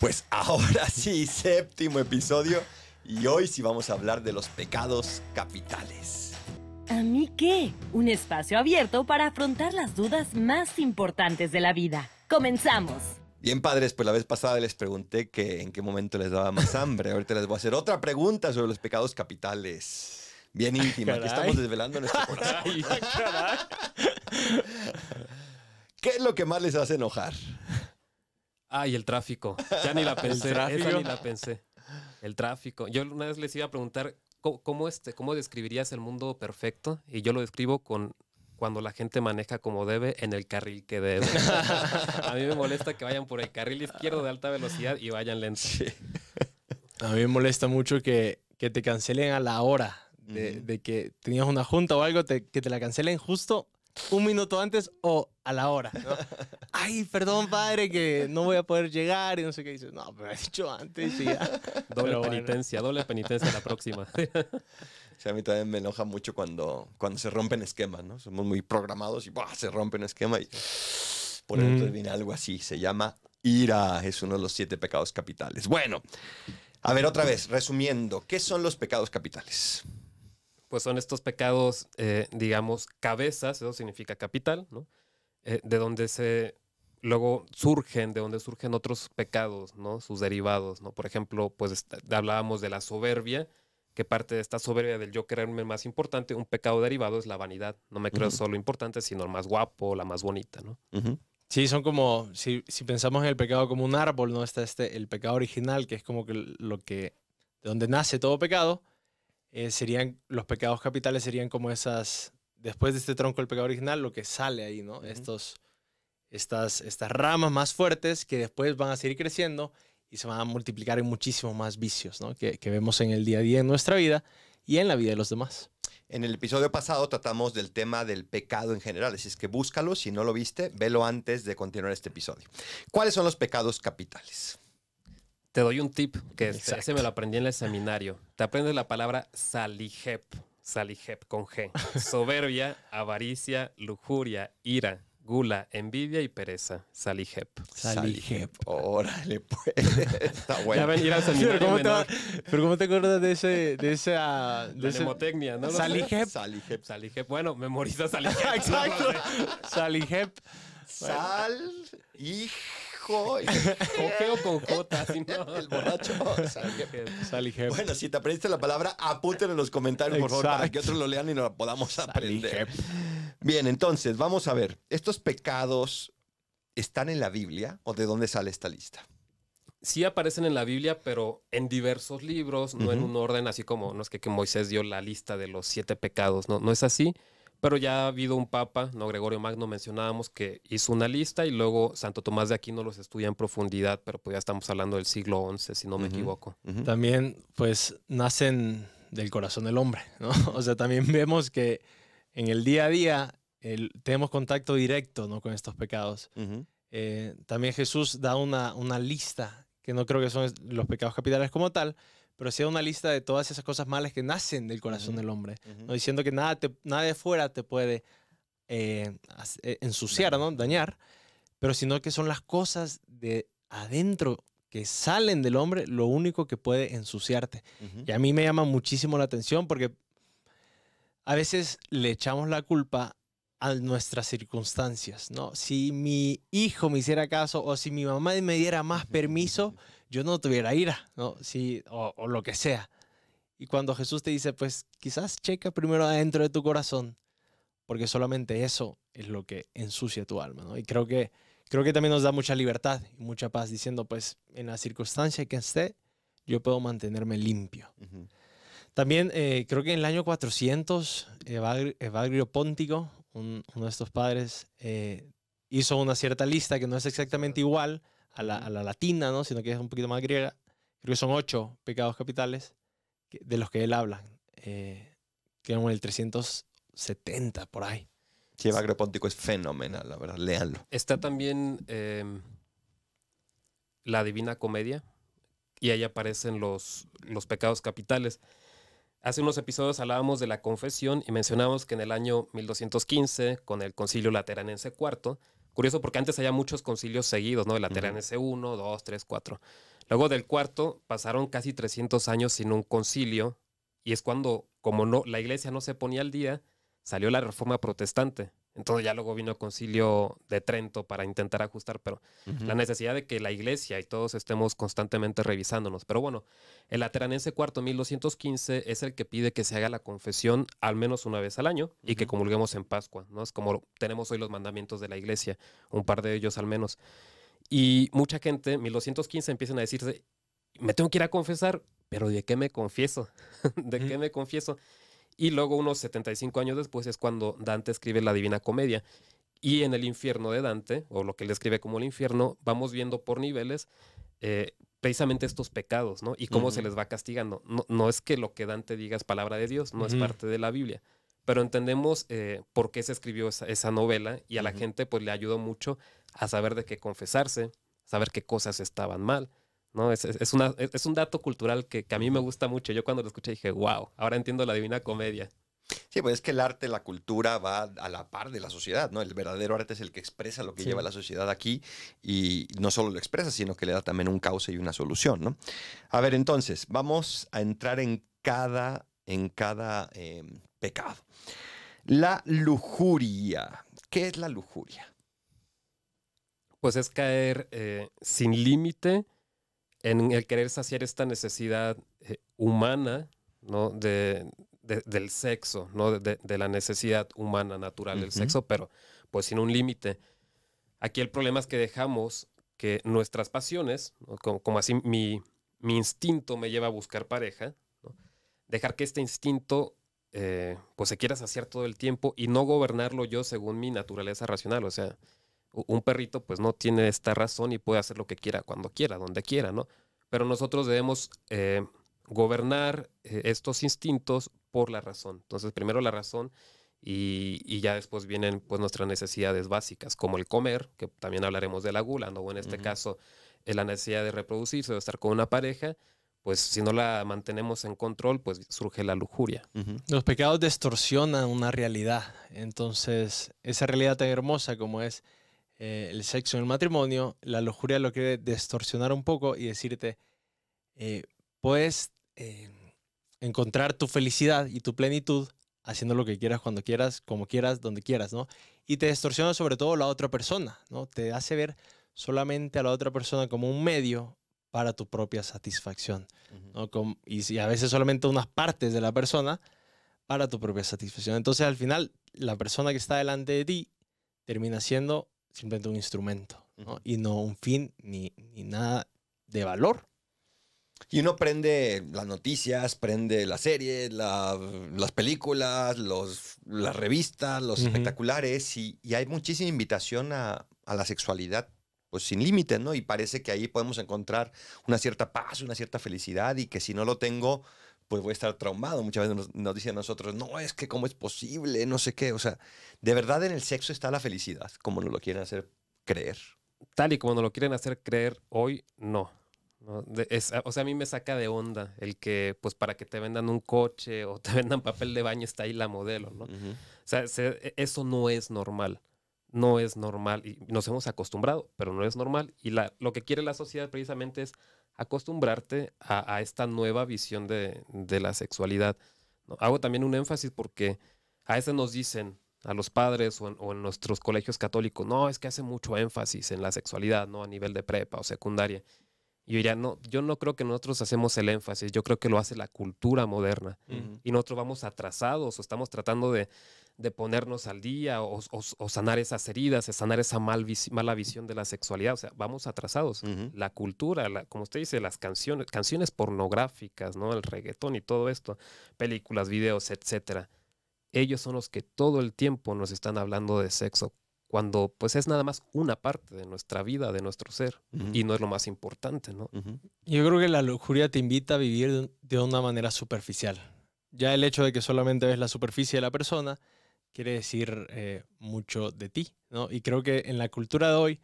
Pues ahora sí, séptimo episodio. Y hoy sí vamos a hablar de los pecados capitales. ¿A mí qué? Un espacio abierto para afrontar las dudas más importantes de la vida. Comenzamos. Bien, padres, pues la vez pasada les pregunté que en qué momento les daba más hambre. Ahorita les voy a hacer otra pregunta sobre los pecados capitales. Bien íntima, aquí estamos desvelando nuestro corazón. ¿Qué es lo que más les hace enojar? Ay, el tráfico. Ya ni la pensé. Esa ni la pensé. El tráfico. Yo una vez les iba a preguntar ¿cómo, este, cómo describirías el mundo perfecto? Y yo lo describo con cuando la gente maneja como debe en el carril que debe. a mí me molesta que vayan por el carril izquierdo de alta velocidad y vayan lentos. A mí me molesta mucho que, que te cancelen a la hora de, de, que tenías una junta o algo, que te la cancelen justo un minuto antes o a la hora. Ay, perdón, padre, que no voy a poder llegar y no sé qué. Dices, no, pero he dicho antes y ya. Doble penitencia, doble penitencia la próxima. a mí también me enoja mucho cuando, cuando se rompen esquemas, ¿no? Somos muy programados y se rompen esquema y por eso mm. viene algo así. Se llama ira. Es uno de los siete pecados capitales. Bueno, a ver, otra vez, resumiendo, ¿qué son los pecados capitales? pues son estos pecados, eh, digamos, cabezas, eso significa capital, ¿no? Eh, de donde se luego surgen, de donde surgen otros pecados, ¿no? Sus derivados, ¿no? Por ejemplo, pues hablábamos de la soberbia, que parte de esta soberbia del yo creerme más importante, un pecado derivado es la vanidad. No me creo solo importante, sino el más guapo, la más bonita, ¿no? Sí, son como, si, si, pensamos en el pecado como un árbol, ¿no? Está este, el pecado original, que es como que lo que, de donde nace todo pecado, eh, serían, los pecados capitales serían como esas, después de este tronco del pecado original, lo que sale ahí, ¿no? Estos, estas, estas ramas más fuertes que después van a seguir creciendo y se van a multiplicar en muchísimos más vicios, ¿no? Que, que vemos en el día a día en nuestra vida y en la vida de los demás. En el episodio pasado tratamos del tema del pecado en general, así es que búscalo, si no lo viste, velo antes de continuar este episodio. ¿Cuáles son los pecados capitales? Te doy un tip que ese me lo aprendí en el seminario. Te aprendes la palabra salijep, salijep con G. Soberbia, avaricia, lujuria, ira, gula, envidia y pereza. Salijep. Salijep. Órale, pues. Está bueno. Ya ven, ir al seminario pero, ¿cómo te, pero ¿cómo te acuerdas de ese... De esa, de la mnemotecnia, ¿no? Salijep. Salijep. Salijep. Bueno, memoriza salijep. Exacto. Salijep. Sal, hijo con G o con J, El borracho. Bueno, si te aprendiste la palabra, apúntenlo en los comentarios, por favor, para que otros lo lean y nos la podamos aprender. Bien, entonces, vamos a ver. ¿Estos pecados están en la Biblia o de dónde sale esta lista? sí aparecen en la Biblia, pero en diversos libros, no en un orden así como, no es que, que, Moisés dio la lista de los siete pecados, no, no es así. Pero ya ha habido un papa, ¿no? Gregorio Magno mencionábamos que hizo una lista y luego Santo Tomás de Aquino los estudia en profundidad, pero pues ya estamos hablando del siglo XI, si no me equivoco. También, pues, nacen del corazón del hombre, ¿no? O sea, también vemos que en el día a día tenemos contacto directo, ¿no? Con estos pecados. Eh, también Jesús da una, una lista, que no creo que son los pecados capitales como tal, pero sí una lista de todas esas cosas malas que nacen del corazón del hombre, ¿no? diciendo que nada, te, nada de fuera te puede eh, eh, ensuciar, ¿no? dañar, pero sino que son las cosas de adentro que salen del hombre lo único que puede ensuciarte. Y a mí me llama muchísimo la atención porque a veces le echamos la culpa a nuestras circunstancias, ¿no? Si mi hijo me hiciera caso o si mi mamá me diera más permiso, yo no tuviera ira, ¿no? Sí, o, lo que sea. Y cuando Jesús te dice, pues quizás checa primero adentro de tu corazón, porque solamente eso es lo que ensucia tu alma, ¿no? Y creo que, creo que también nos da mucha libertad y mucha paz diciendo, pues en la circunstancia que esté, yo puedo mantenerme limpio. También eh, creo que en el año 400, Evagrio, Póntico, uno de estos padres, eh, hizo una cierta lista que no es exactamente igual, a la, latina, ¿no? sino que es un poquito más griega. Creo que son ocho pecados capitales de los que él habla, eh, que eran el 370 por ahí. Sí, Evagrio Póntico es fenomenal, la verdad, léanlo. Está también em, la Divina Comedia, y ahí aparecen los, los pecados capitales. Hace unos episodios hablábamos de la confesión y mencionamos que en el año 1215, con el Concilio Lateranense IV, Curioso porque antes había muchos concilios seguidos, ¿no? El Lateran S1, 2, 3, 4. Luego del cuarto pasaron casi 300 años sin un concilio y es cuando, como no, la iglesia no se ponía al día, salió la reforma protestante. Entonces ya luego vino el concilio de Trento para intentar ajustar, pero la necesidad de que la iglesia y todos estemos constantemente revisándonos. Pero bueno, el Lateranense cuarto 1215 es el que pide que se haga la confesión al menos una vez al año y que comulguemos en Pascua, ¿no? Es como tenemos hoy los mandamientos de la iglesia, un par de ellos al menos. Y mucha gente, 1215, empiezan a decirse, me tengo que ir a confesar, pero ¿de qué me confieso? ¿De qué me confieso? Y luego unos 75 años después es cuando Dante escribe la Divina Comedia. Y en el infierno de Dante, o lo que él describe como el infierno, vamos viendo por niveles eh, precisamente estos pecados, ¿no? Y cómo se les va castigando. No, es que lo que Dante diga es palabra de Dios, no es parte de la Biblia. Pero entendemos eh, por qué se escribió esa, novela y a la gente pues le ayudó mucho a saber de qué confesarse, saber qué cosas estaban mal. ¿No? Es, es, una, es, un dato cultural que, que, a mí me gusta mucho. Yo cuando lo escuché dije, wow, ahora entiendo la Divina Comedia. Sí, pues es que el arte, la cultura va a la par de la sociedad, ¿no? El verdadero arte es el que expresa lo que lleva la sociedad aquí y no solo lo expresa, sino que le da también un cauce y una solución, ¿no? A ver, entonces, vamos a entrar en cada, en cada em, pecado. La lujuria. ¿Qué es la lujuria? Pues es caer eh, sin límite en el querer saciar esta necesidad eh, humana, ¿no? De, del sexo, ¿no? De, la necesidad humana, natural del sexo, pero pues sin un límite. Aquí el problema es que dejamos que nuestras pasiones, como, así mi, mi, instinto me lleva a buscar pareja, dejar que este instinto eh, pues se quiera saciar todo el tiempo y no gobernarlo yo según mi naturaleza racional. O sea, un perrito pues no tiene esta razón y puede hacer lo que quiera cuando quiera, donde quiera, ¿no? Pero nosotros debemos eh, gobernar eh, estos instintos por la razón. Entonces, primero la razón y, ya después vienen pues nuestras necesidades básicas, como el comer, que también hablaremos de la gula, ¿no? O en este caso, eh, la necesidad de reproducirse, de estar con una pareja, pues si no la mantenemos en control, pues surge la lujuria. Los pecados distorsionan una realidad. Entonces, esa realidad tan hermosa como es eh, el sexo en el matrimonio, la lujuria lo quiere distorsionar un poco y decirte, eh, puedes eh, encontrar tu felicidad y tu plenitud haciendo lo que quieras, cuando quieras, como quieras, donde quieras, ¿no? Y te distorsiona sobre todo la otra persona, ¿no? Te hace ver solamente a la otra persona como un medio para tu propia satisfacción, ¿no? y, y a veces solamente unas partes de la persona para tu propia satisfacción. Entonces al final la persona que está delante de ti termina siendo simplemente un instrumento, y no un fin ni, nada de valor. Y uno prende las noticias, prende las series, las películas, los, las revistas, los espectaculares, y, hay muchísima invitación a, la sexualidad pues sin límites, ¿no? Y parece que ahí podemos encontrar una cierta paz, una cierta felicidad y que si no lo tengo, pues voy a estar traumado. Muchas veces nos, nos, dicen a nosotros, no, es que cómo es posible, no sé qué. O sea, de verdad en el sexo está la felicidad, como nos lo quieren hacer creer. Tal y como nos lo quieren hacer creer hoy, no. o sea, a mí me saca de onda el que, pues para que te vendan un coche o te vendan papel de baño está ahí la modelo, ¿no? O sea, e, eso no es normal. No es normal. Y nos hemos acostumbrado, pero no es normal. Y la, lo que quiere la sociedad precisamente es acostumbrarte a, esta nueva visión de, la sexualidad. Hago también un énfasis porque a veces nos dicen a los padres o en, nuestros colegios católicos, no, es que hace mucho énfasis en la sexualidad, ¿no? A nivel de prepa o secundaria. Y yo diría, no, yo no creo que nosotros hacemos el énfasis, yo creo que lo hace la cultura moderna. Y nosotros vamos atrasados o estamos tratando de, de ponernos al día o, sanar esas heridas, sanar esa mal mala visión de la sexualidad. O sea, vamos atrasados. La cultura, como usted dice, las canciones, canciones pornográficas, ¿no? El reggaetón y todo esto, películas, videos, etcétera. Ellos son los que todo el tiempo nos están hablando de sexo, cuando pues es nada más una parte de nuestra vida, de nuestro ser, y no es lo más importante, ¿no? Yo creo que la lujuria te invita a vivir de una manera superficial. Ya el hecho de que solamente ves la superficie de la persona, quiere decir eh, mucho de ti, ¿no? Y creo que en la cultura de hoy,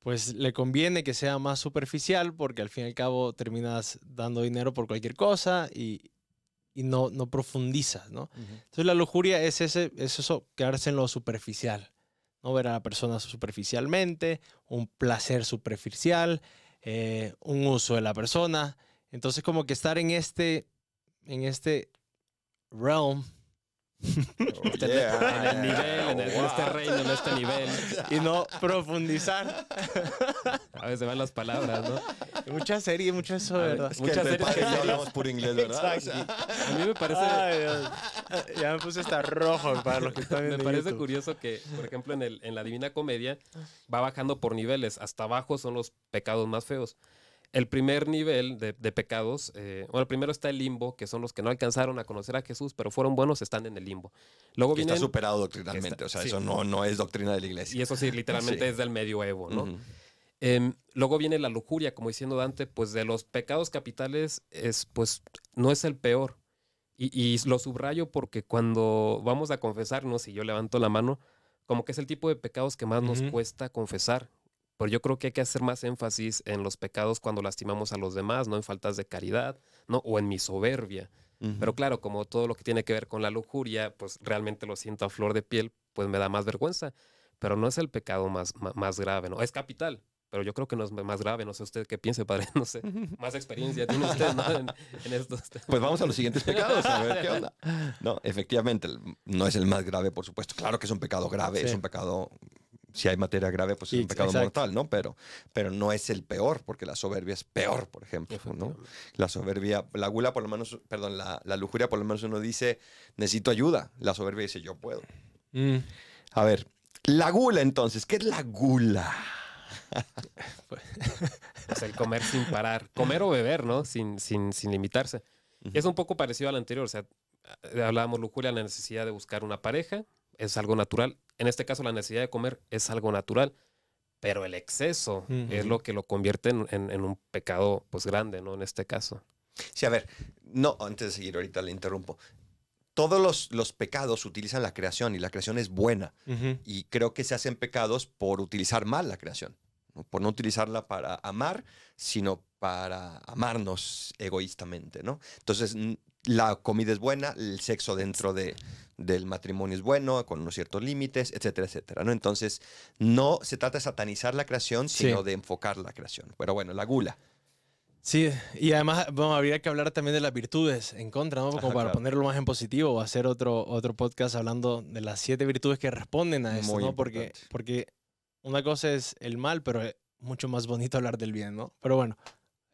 pues le conviene que sea más superficial porque al fin y al cabo terminas dando dinero por cualquier cosa y, y no, no profundizas, ¿no? Entonces la lujuria es, ese, es eso, quedarse en lo superficial, ¿no? Ver a la persona superficialmente, un placer superficial, eh, un uso de la persona. Entonces como que estar en este, en este realm en el nivel, en, este reino, en este nivel. Y no profundizar. A veces van las palabras, ¿no? Muchas series, mucho eso, ¿verdad? Muchas series que ya hablamos puro inglés, ¿verdad? A mí me parece... ya me puse hasta rojo para los que están viendo Me parece curioso que, por ejemplo, en, el, en la Divina Comedia va bajando por niveles. Hasta abajo son los pecados más feos. El primer nivel de, pecados, eh, bueno, primero está el limbo, que son los que no alcanzaron a conocer a Jesús, pero fueron buenos, están en el limbo. Luego está superado doctrinalmente, o sea, eso no, no es doctrina de la iglesia. Y eso sí, literalmente es del medioevo, ¿no? Em, luego viene la lujuria, como diciendo Dante, pues de los pecados capitales es, pues, no es el peor. Y, lo subrayo porque cuando vamos a confesarnos, y yo levanto la mano, como que es el tipo de pecados que más nos cuesta confesar. Pero yo creo que hay que hacer más énfasis en los pecados cuando lastimamos a los demás, no en faltas de caridad, ¿no? O en mi soberbia. Pero claro, como todo lo que tiene que ver con la lujuria, pues realmente lo siento a flor de piel, pues me da más vergüenza. Pero no es el pecado más, más, grave, ¿no? Es capital, pero yo creo que no es más grave. No sé usted qué piense, padre. No sé. Más experiencia tiene usted en, estos Pues vamos a los siguientes pecados, a ver qué onda. No, efectivamente, no es el más grave, por supuesto. Claro que es un pecado grave, es un pecado si hay materia grave, pues es un pecado mortal, ¿no? Pero, pero no es el peor, porque la soberbia es peor, por ejemplo, ¿no? La soberbia, la gula por lo menos, perdón, la, la, lujuria por lo menos uno dice, necesito ayuda. La soberbia dice, yo puedo. Mm. A ver, la gula entonces, ¿qué es la gula? es el comer sin parar, comer o beber, ¿no? Sin, sin, sin limitarse. Es un poco parecido al anterior, o sea, hablábamos lujuria, la necesidad de buscar una pareja, es algo natural. En este caso, la necesidad de comer es algo natural, pero el exceso es lo que lo convierte en, un pecado pues grande, ¿no? En este caso. Sí, a ver, no, antes de seguir, ahorita le interrumpo. Todos los, los pecados utilizan la creación y la creación es buena. Y creo que se hacen pecados por utilizar mal la creación, por no utilizarla para amar, sino para amarnos egoístamente, ¿no? Entonces, la comida es buena, el sexo dentro de, del matrimonio es bueno, con unos ciertos límites, etcétera, etcétera. ¿no? Entonces, no se trata de satanizar la creación, sino de enfocar la creación. Pero bueno, la gula. Sí, y además bueno, habría que hablar también de las virtudes en contra, ¿no? Como para ponerlo más en positivo o hacer otro, otro podcast hablando de las siete virtudes que responden a eso, ¿no? Porque, porque una cosa es el mal, pero es mucho más bonito hablar del bien, ¿no? Pero bueno,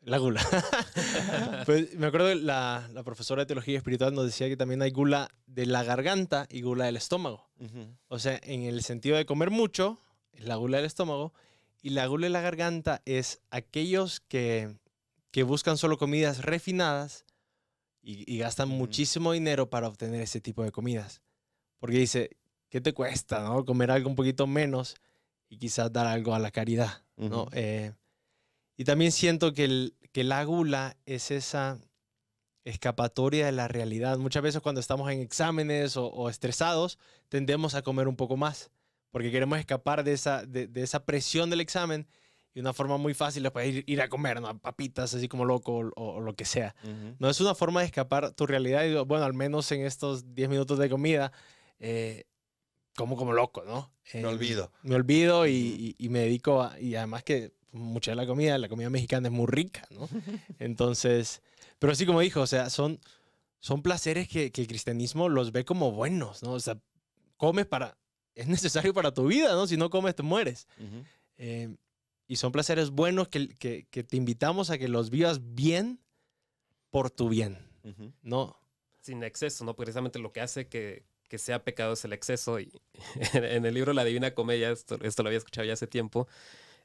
la gula. pues, me acuerdo que la, la, profesora de teología espiritual nos decía que también hay gula de la garganta y gula del estómago. O sea, en el sentido de comer mucho, es la gula del estómago, y la gula de la garganta es aquellos que, que buscan solo comidas refinadas y, gastan muchísimo dinero para obtener ese tipo de comidas. Porque dice, ¿qué te cuesta, no? Comer algo un poquito menos y quizás dar algo a la caridad, ¿no? Y también siento que, el, que la gula es esa escapatoria de la realidad. Muchas veces cuando estamos en exámenes o, estresados, tendemos a comer un poco más, porque queremos escapar de esa, de, esa presión del examen y una forma muy fácil es pues, ir, ir a comer, ¿no? Papitas así como loco o, lo que sea. No es una forma de escapar tu realidad y bueno, al menos en estos 10 minutos de comida, eh, como como loco, ¿no? me olvido. Me olvido y, y, me dedico a, y además que mucha de la comida, la comida mexicana es muy rica, ¿no? Entonces, pero así como dijo, o sea, son, son placeres que, que, el cristianismo los ve como buenos, ¿no? O sea, comes para, es necesario para tu vida, ¿no? Si no comes, te mueres. Eh, y son placeres buenos que, que, que, te invitamos a que los vivas bien por tu bien, ¿no? Sin exceso, ¿no? Precisamente lo que hace que, que sea pecado es el exceso. Y en el libro La Divina Comedia, esto, esto lo había escuchado ya hace tiempo,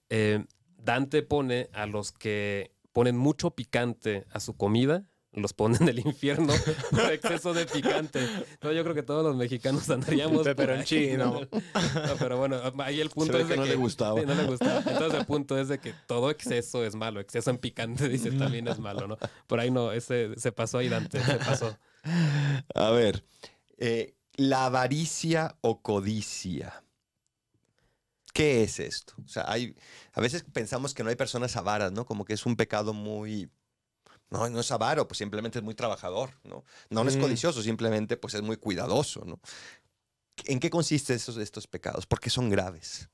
eh, Dante pone a los que ponen mucho picante a su comida, los ponen en el infierno por exceso de picante. No, yo creo que todos los mexicanos andaríamos. Pero en chino. No, pero bueno, ahí el punto es de que, le gustaba. no le gustaba. Entonces el punto es de que todo exceso es malo. Exceso en picante, dice, también es malo, ¿no? Por ahí no, ese se pasó ahí Dante, se pasó. A ver, eh, la avaricia o codicia. ¿Qué es esto? O sea, hay, a veces pensamos que no hay personas avaras, ¿no? Como que es un pecado muy... No, no es avaro, pues simplemente es muy trabajador, ¿no? No, es mm. codicioso, simplemente pues es muy cuidadoso, ¿no? ¿En qué consiste esos, estos pecados? ¿Por qué son graves?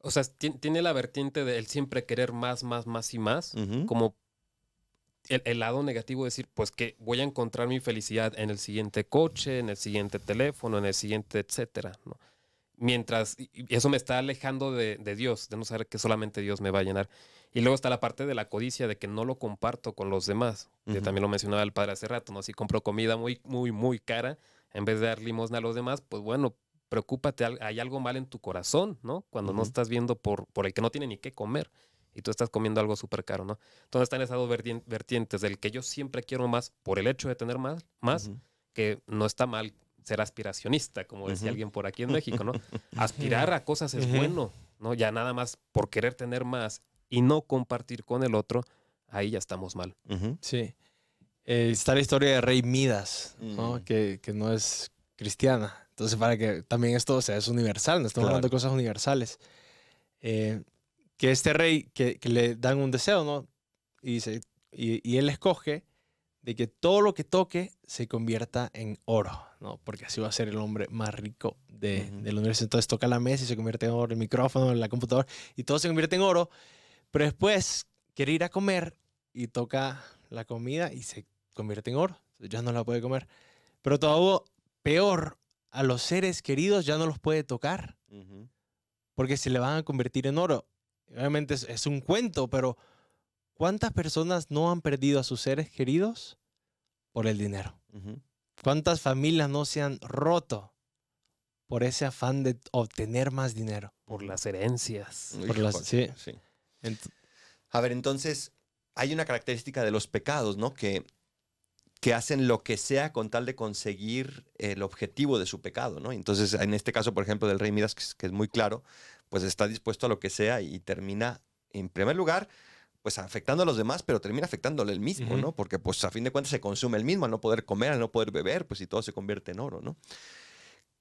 O sea, tiene la vertiente del siempre querer más, más, más y más, como el, lado negativo de decir, pues que voy a encontrar mi felicidad en el siguiente coche, en el siguiente teléfono, en el siguiente, etcétera, ¿no? Mientras, y eso me está alejando de, Dios, de no saber que solamente Dios me va a llenar. Y luego está la parte de la codicia, de que no lo comparto con los demás, que también lo mencionaba el padre hace rato, ¿no? Si compro comida muy, muy, muy cara, en vez de dar limosna a los demás, pues bueno, preocúpate, hay algo mal en tu corazón, ¿no? Cuando no estás viendo por, por el que no tiene ni qué comer y tú estás comiendo algo súper caro, ¿no? Entonces están esas dos vertientes del que yo siempre quiero más por el hecho de tener más, más que no está mal ser aspiracionista, como decía alguien por aquí en México, ¿no? Aspirar a cosas es bueno, ¿no? Ya nada más por querer tener más y no compartir con el otro, ahí ya estamos mal. Sí. Eh, está la historia de Rey Midas, ¿no? Que, que, no es cristiana. Entonces, para que también esto sea, es universal, no estamos hablando de cosas universales. Eh, que este rey, que, le dan un deseo, ¿no? Y, dice, y, él escoge de que todo lo que toque se convierta en oro, ¿no? Porque así va a ser el hombre más rico de, del universo. Entonces toca la mesa y se convierte en oro, el micrófono, la computadora, y todo se convierte en oro. Pero después quiere ir a comer y toca la comida y se convierte en oro. Ya no la puede comer. Pero todo peor, a los seres queridos ya no los puede tocar. Porque se le van a convertir en oro. Obviamente es, un cuento, pero ¿cuántas personas no han perdido a sus seres queridos por el dinero? ¿Cuántas familias no se han roto por ese afán de obtener más dinero? Por las herencias. sí. a ver, entonces, hay una característica de los pecados, ¿no? Que, que hacen lo que sea con tal de conseguir el objetivo de su pecado, ¿no? Entonces, en este caso, por ejemplo, del rey Midas, que es muy claro, pues está dispuesto a lo que sea y termina, en primer lugar, pues afectando a los demás, pero termina afectándole el mismo, ¿no? Porque pues a fin de cuentas se consume el mismo al no poder comer, al no poder beber, pues y todo se convierte en oro, ¿no?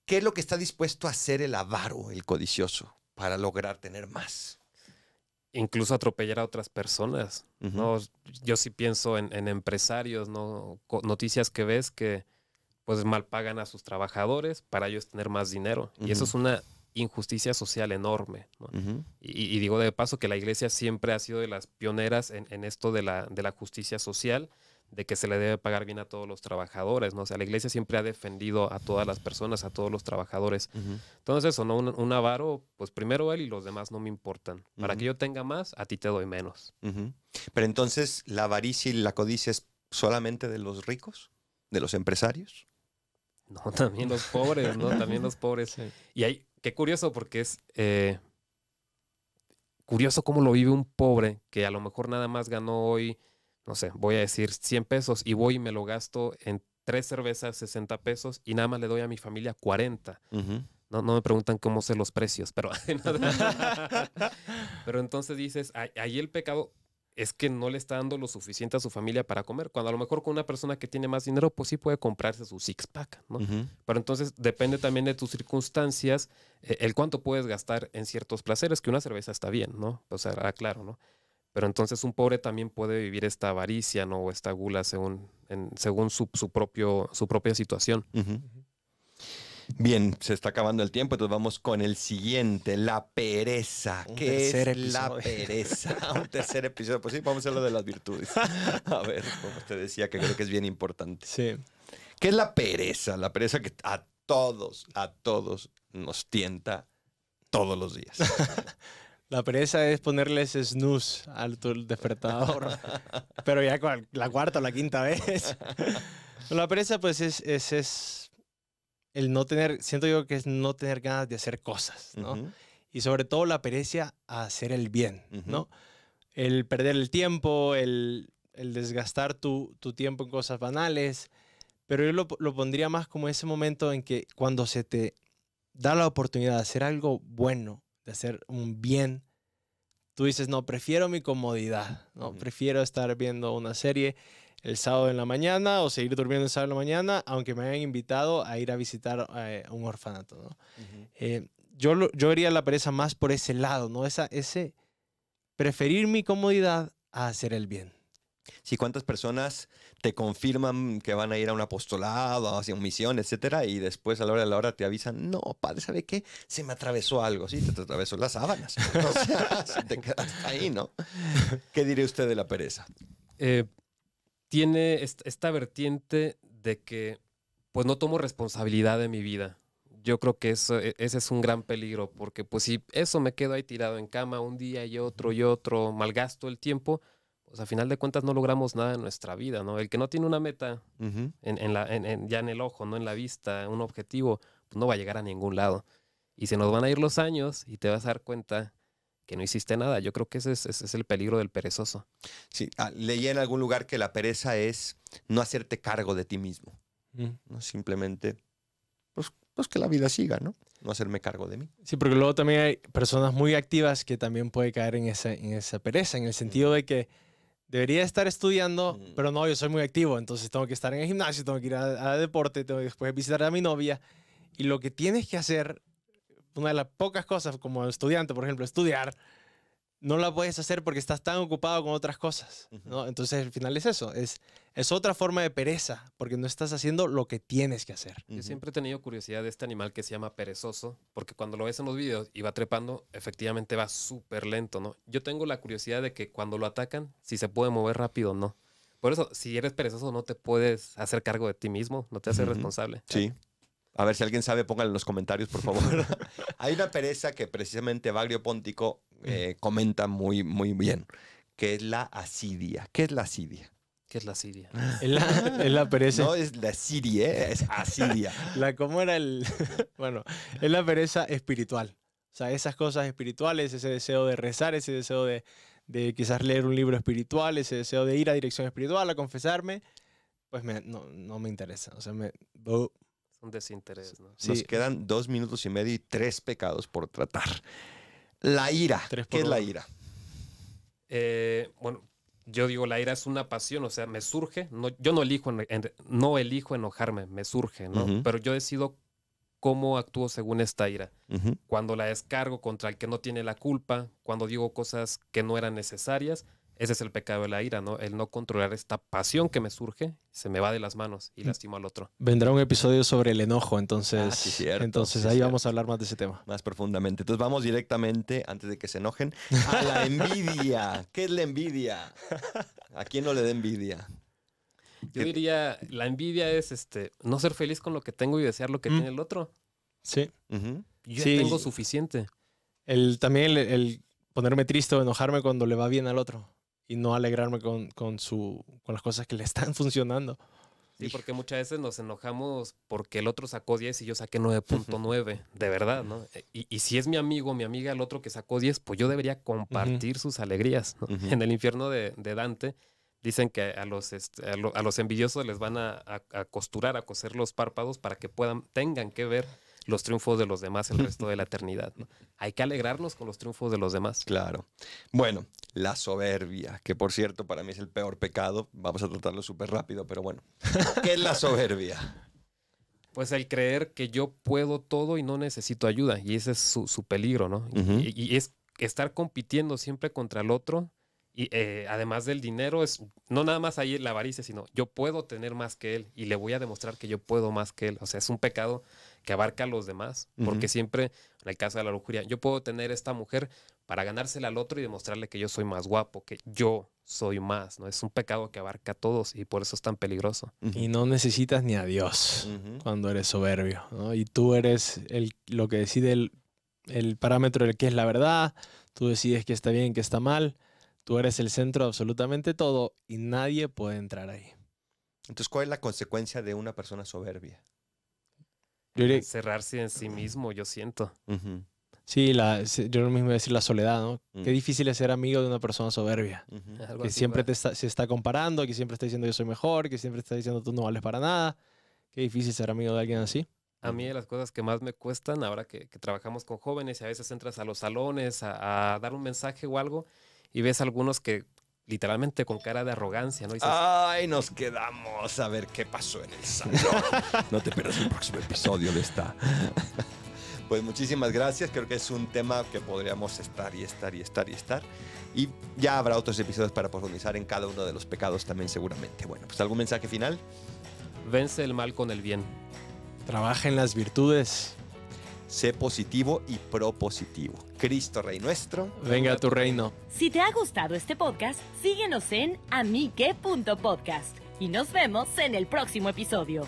¿Qué es lo que está dispuesto a hacer el avaro, el codicioso, para lograr tener más? Incluso atropellar a otras personas, ¿no? Yo sí pienso en, empresarios, ¿no? Noticias que ves que pues mal pagan a sus trabajadores para ellos tener más dinero. Y eso es una injusticia social enorme. y, digo de paso que la iglesia siempre ha sido de las pioneras en, esto de la, de la, justicia social, de que se le debe pagar bien a todos los trabajadores. ¿no? O sea, la iglesia siempre ha defendido a todas las personas, a todos los trabajadores. Entonces eso, ¿no? Un, avaro, pues primero él y los demás no me importan. Para que yo tenga más, a ti te doy menos. Pero entonces, ¿la avaricia y la codicia es solamente de los ricos? ¿De los empresarios? No, también los pobres, ¿no? También los pobres. Y hay, qué curioso porque es eh, curioso cómo lo vive un pobre que a lo mejor nada más ganó hoy, no sé, voy a decir 100 pesos y voy y me lo gasto en tres cervezas 60 pesos y nada más le doy a mi familia 40. no, no, me preguntan cómo sé los precios, pero, pero entonces dices, ahí el pecado, es que no le está dando lo suficiente a su familia para comer. Cuando a lo mejor con una persona que tiene más dinero, pues sí puede comprarse su six pack, ¿no? Pero entonces depende también de tus circunstancias, eh, el cuánto puedes gastar en ciertos placeres, que una cerveza está bien, ¿no? O sea, ah, claro, ¿no? Pero entonces un pobre también puede vivir esta avaricia, ¿no? O esta gula según, según su, propio, su propia situación. Bien, se está acabando el tiempo, entonces vamos con el siguiente, la pereza. ¿Qué es la pereza? Un tercer episodio. Pues sí, vamos a hablar de las virtudes. A ver, como usted decía, que creo que es bien importante. Sí. ¿Qué es la pereza? La pereza que a todos, a todos nos tienta todos los días. La pereza es ponerles snooze al despertador. pero ya la cuarta o la quinta vez. La pereza, pues, es, es, es el no tener, siento yo que es no tener ganas de hacer cosas, ¿no? Y sobre todo la pereza a hacer el bien, ¿no? El perder el tiempo, el, el desgastar tu, tu, tiempo en cosas banales, pero yo lo, lo, pondría más como ese momento en que cuando se te da la oportunidad de hacer algo bueno, de hacer un bien, tú dices, no, prefiero mi comodidad, ¿no? Prefiero estar viendo una serie el sábado en la mañana o seguir durmiendo el sábado en la mañana, aunque me hayan invitado a ir a visitar eh, un orfanato. ¿no? Eh, yo, yo haría la pereza más por ese lado, ¿no? Esa, ese preferir mi comodidad a hacer el bien. Sí, ¿cuántas personas te confirman que van a ir a un apostolado, hacia una misión, etcétera, y después a la hora de la hora te avisan, no, padre, ¿sabe qué? Se me atravesó algo, sí, te, te atravesó las sábanas. O sea, te quedas ahí, ¿no? ¿Qué diré usted de la pereza? Eh, tiene esta vertiente de que pues no tomo responsabilidad de mi vida. Yo creo que eso, e, ese es un gran peligro, porque pues si eso me quedo ahí tirado en cama un día y otro y otro, malgasto el tiempo, pues a final de cuentas no logramos nada en nuestra vida, ¿no? El que no tiene una meta en, la, ya en el ojo, no en la vista, un objetivo, pues no va a llegar a ningún lado. Y se nos van a ir los años y te vas a dar cuenta que no hiciste nada. Yo creo que ese es, el peligro del perezoso. Sí, ah, leí en algún lugar que la pereza es no hacerte cargo de ti mismo. Mm. ¿no? Simplemente, pues, pues, que la vida siga, ¿no? No hacerme cargo de mí. Sí, porque luego también hay personas muy activas que también pueden caer en esa, en esa pereza, en el sentido de que debería estar estudiando, mm. pero no, yo soy muy activo, entonces tengo que estar en el gimnasio, tengo que ir a, a deporte, tengo que después visitar a mi novia. Y lo que tienes que hacer una de las pocas cosas como estudiante, por ejemplo, estudiar, no la puedes hacer porque estás tan ocupado con otras cosas. ¿no? Entonces, al final es eso, es, es otra forma de pereza, porque no estás haciendo lo que tienes que hacer. Yo siempre he tenido curiosidad de este animal que se llama perezoso, porque cuando lo ves en los videos y va trepando, efectivamente va súper lento, ¿no? Yo tengo la curiosidad de que cuando lo atacan, si se puede mover rápido o no. Por eso, si eres perezoso, no te puedes hacer cargo de ti mismo, no te haces responsable. Sí, a ver si alguien sabe, póngalo en los comentarios, por favor. Hay una pereza que precisamente Bagrio Póntico eh, comenta muy, muy bien, que es la asidia. ¿Qué es la asidia? ¿Qué es la asidia? Es la, pereza. No es la asidia, es asidia. La, ¿Cómo era el...? Bueno, es la pereza espiritual. O sea, esas cosas espirituales, ese deseo de rezar, ese deseo de, de quizás leer un libro espiritual, ese deseo de ir a dirección espiritual, a confesarme, pues no, no, me interesa. O sea, me, un desinterés. ¿no? Nos quedan dos minutos y medio y tres pecados por tratar. La ira. ¿Qué es la ira? Eh, bueno, yo digo, la ira es una pasión, o sea, me surge. No, yo no elijo, no elijo enojarme, me surge, ¿no? Pero yo decido cómo actúo según esta ira. Cuando la descargo contra el que no tiene la culpa, cuando digo cosas que no eran necesarias, ese es el pecado de la ira, ¿no? El no controlar esta pasión que me surge, se me va de las manos y mm. lastimo al otro. Vendrá un episodio sobre el enojo, entonces. Ah, entonces ahí vamos a hablar más de ese tema. Más profundamente. Entonces vamos directamente, antes de que se enojen, a la envidia. ¿Qué es la envidia? ¿A quién no le da envidia? Yo diría, la envidia es este, no ser feliz con lo que tengo y desear lo que mm. tiene el otro. Sí. Yo tengo suficiente. El, también el ponerme triste o enojarme cuando le va bien al otro y no alegrarme con, con, su, con las cosas que le están funcionando. Sí, porque muchas veces nos enojamos porque el otro sacó 10 y yo saqué 9.9, de verdad, ¿no? Y, y, si es mi amigo, mi amiga, el otro que sacó 10, pues yo debería compartir sus alegrías. ¿no? En el infierno de, de, Dante dicen que a los, este, a, los envidiosos les van a, a, costurar, a coser los párpados para que puedan, tengan que ver los triunfos de los demás el resto de la eternidad. Hay que alegrarnos con los triunfos de los demás. Claro. Bueno, la soberbia, que por cierto para mí es el peor pecado. Vamos a tratarlo súper rápido, pero bueno. ¿Qué es la soberbia? Pues el creer que yo puedo todo y no necesito ayuda. Y ese es su, peligro, ¿no? y, es estar compitiendo siempre contra el otro. Y eh, además del dinero, es no nada más ahí la avaricia, sino yo puedo tener más que él y le voy a demostrar que yo puedo más que él. O sea, es un pecado que abarca a los demás, porque siempre, en el caso de la lujuria, yo puedo tener esta mujer para ganársela al otro y demostrarle que yo soy más guapo, que yo soy más, ¿no? Es un pecado que abarca a todos y por eso es tan peligroso. Y no necesitas ni a Dios cuando eres soberbio, ¿no? Y tú eres el, lo que decide el, el parámetro del que es la verdad, tú decides que está bien, que está mal, tú eres el centro de absolutamente todo y nadie puede entrar ahí. Entonces, ¿cuál es la consecuencia de una persona soberbia? Cerrarse en sí mismo, yo siento. Sí, la, yo lo mismo decir la soledad, ¿no? Qué mm. difícil es ser amigo de una persona soberbia. Que siempre te está, se está comparando, que siempre está diciendo yo soy mejor, que siempre está diciendo tú no vales para nada. Qué difícil ser amigo de alguien así. A mí de las cosas que más me cuestan, ahora que, trabajamos con jóvenes y a veces entras a los salones a, a, dar un mensaje o algo y ves algunos que literalmente con cara de arrogancia, ¿no? Ay, nos quedamos a ver qué pasó en el salón. no te pierdas el próximo episodio de esta. Pues muchísimas gracias. Creo que es un tema que podríamos estar y estar y estar y estar. Y ya habrá otros episodios para profundizar en cada uno de los pecados también seguramente. Bueno, pues algún mensaje final. Vence el mal con el bien. Trabaja en las virtudes. Sé positivo y propositivo. Cristo Rey nuestro. Venga a tu reino. Si te ha gustado este podcast, síguenos en amique.podcast y nos vemos en el próximo episodio.